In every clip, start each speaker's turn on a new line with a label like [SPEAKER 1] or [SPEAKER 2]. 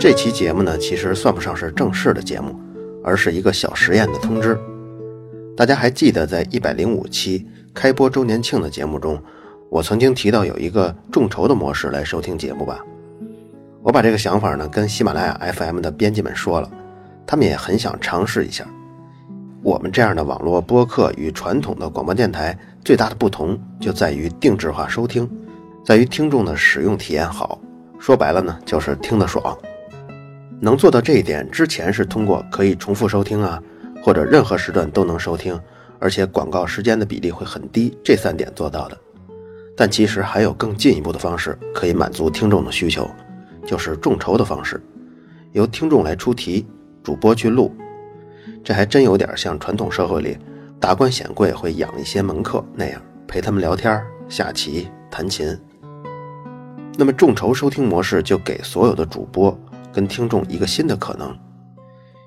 [SPEAKER 1] 这期节目呢，其实算不上是正式的节目，而是一个小实验的通知。大家还记得在一百零五期开播周年庆的节目中，我曾经提到有一个众筹的模式来收听节目吧？我把这个想法呢跟喜马拉雅 FM 的编辑们说了，他们也很想尝试一下。我们这样的网络播客与传统的广播电台最大的不同就在于定制化收听，在于听众的使用体验好。说白了呢，就是听得爽。能做到这一点，之前是通过可以重复收听啊，或者任何时段都能收听，而且广告时间的比例会很低，这三点做到的。但其实还有更进一步的方式可以满足听众的需求，就是众筹的方式，由听众来出题，主播去录。这还真有点像传统社会里达官显贵会养一些门客那样，陪他们聊天、下棋、弹琴。那么众筹收听模式就给所有的主播跟听众一个新的可能。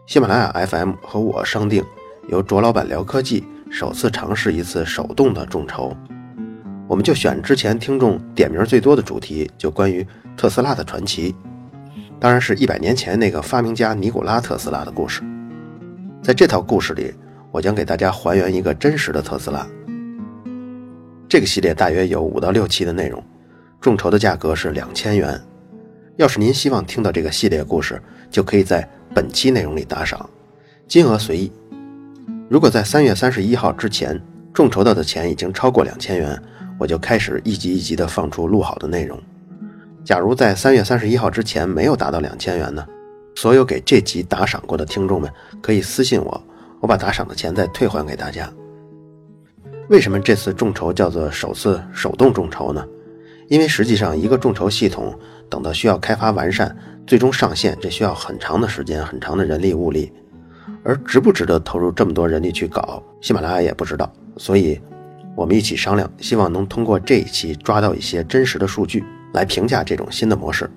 [SPEAKER 1] 喜马拉雅 FM 和我商定，由卓老板聊科技首次尝试一次手动的众筹。我们就选之前听众点名最多的主题，就关于特斯拉的传奇，当然是一百年前那个发明家尼古拉特斯拉的故事。在这套故事里，我将给大家还原一个真实的特斯拉。这个系列大约有五到六期的内容，众筹的价格是两千元。要是您希望听到这个系列故事，就可以在本期内容里打赏，金额随意。如果在三月三十一号之前众筹到的钱已经超过两千元，我就开始一集一集的放出录好的内容。假如在三月三十一号之前没有达到两千元呢？所有给这集打赏过的听众们可以私信我，我把打赏的钱再退还给大家。为什么这次众筹叫做首次手动众筹呢？因为实际上一个众筹系统等到需要开发完善，最终上线，这需要很长的时间、很长的人力物力。而值不值得投入这么多人力去搞，喜马拉雅也不知道。所以，我们一起商量，希望能通过这一期抓到一些真实的数据来评价这种新的模式。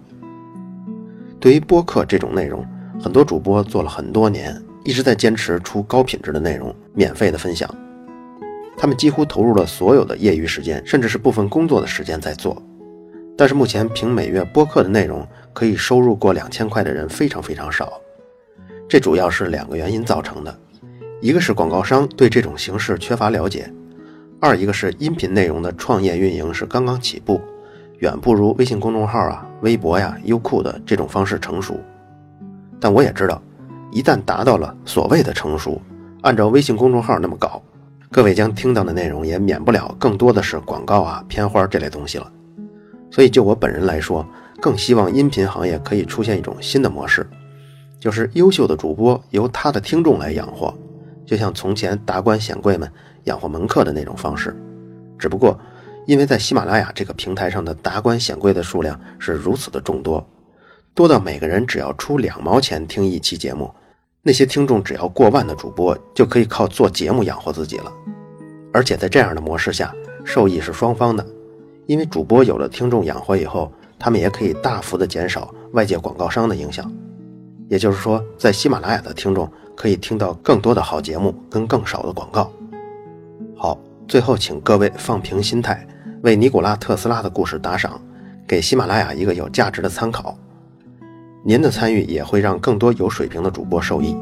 [SPEAKER 1] 对于播客这种内容，很多主播做了很多年，一直在坚持出高品质的内容，免费的分享。他们几乎投入了所有的业余时间，甚至是部分工作的时间在做。但是目前凭每月播客的内容可以收入过两千块的人非常非常少。这主要是两个原因造成的：一个是广告商对这种形式缺乏了解；二一个是音频内容的创业运营是刚刚起步。远不如微信公众号啊、微博呀、优酷的这种方式成熟，但我也知道，一旦达到了所谓的成熟，按照微信公众号那么高，各位将听到的内容也免不了更多的是广告啊、片花这类东西了。所以就我本人来说，更希望音频行业可以出现一种新的模式，就是优秀的主播由他的听众来养活，就像从前达官显贵们养活门客的那种方式，只不过。因为在喜马拉雅这个平台上的达官显贵的数量是如此的众多，多到每个人只要出两毛钱听一期节目，那些听众只要过万的主播就可以靠做节目养活自己了。而且在这样的模式下，受益是双方的，因为主播有了听众养活以后，他们也可以大幅的减少外界广告商的影响。也就是说，在喜马拉雅的听众可以听到更多的好节目跟更少的广告。好，最后请各位放平心态。为尼古拉特斯拉的故事打赏，给喜马拉雅一个有价值的参考。您的参与也会让更多有水平的主播受益。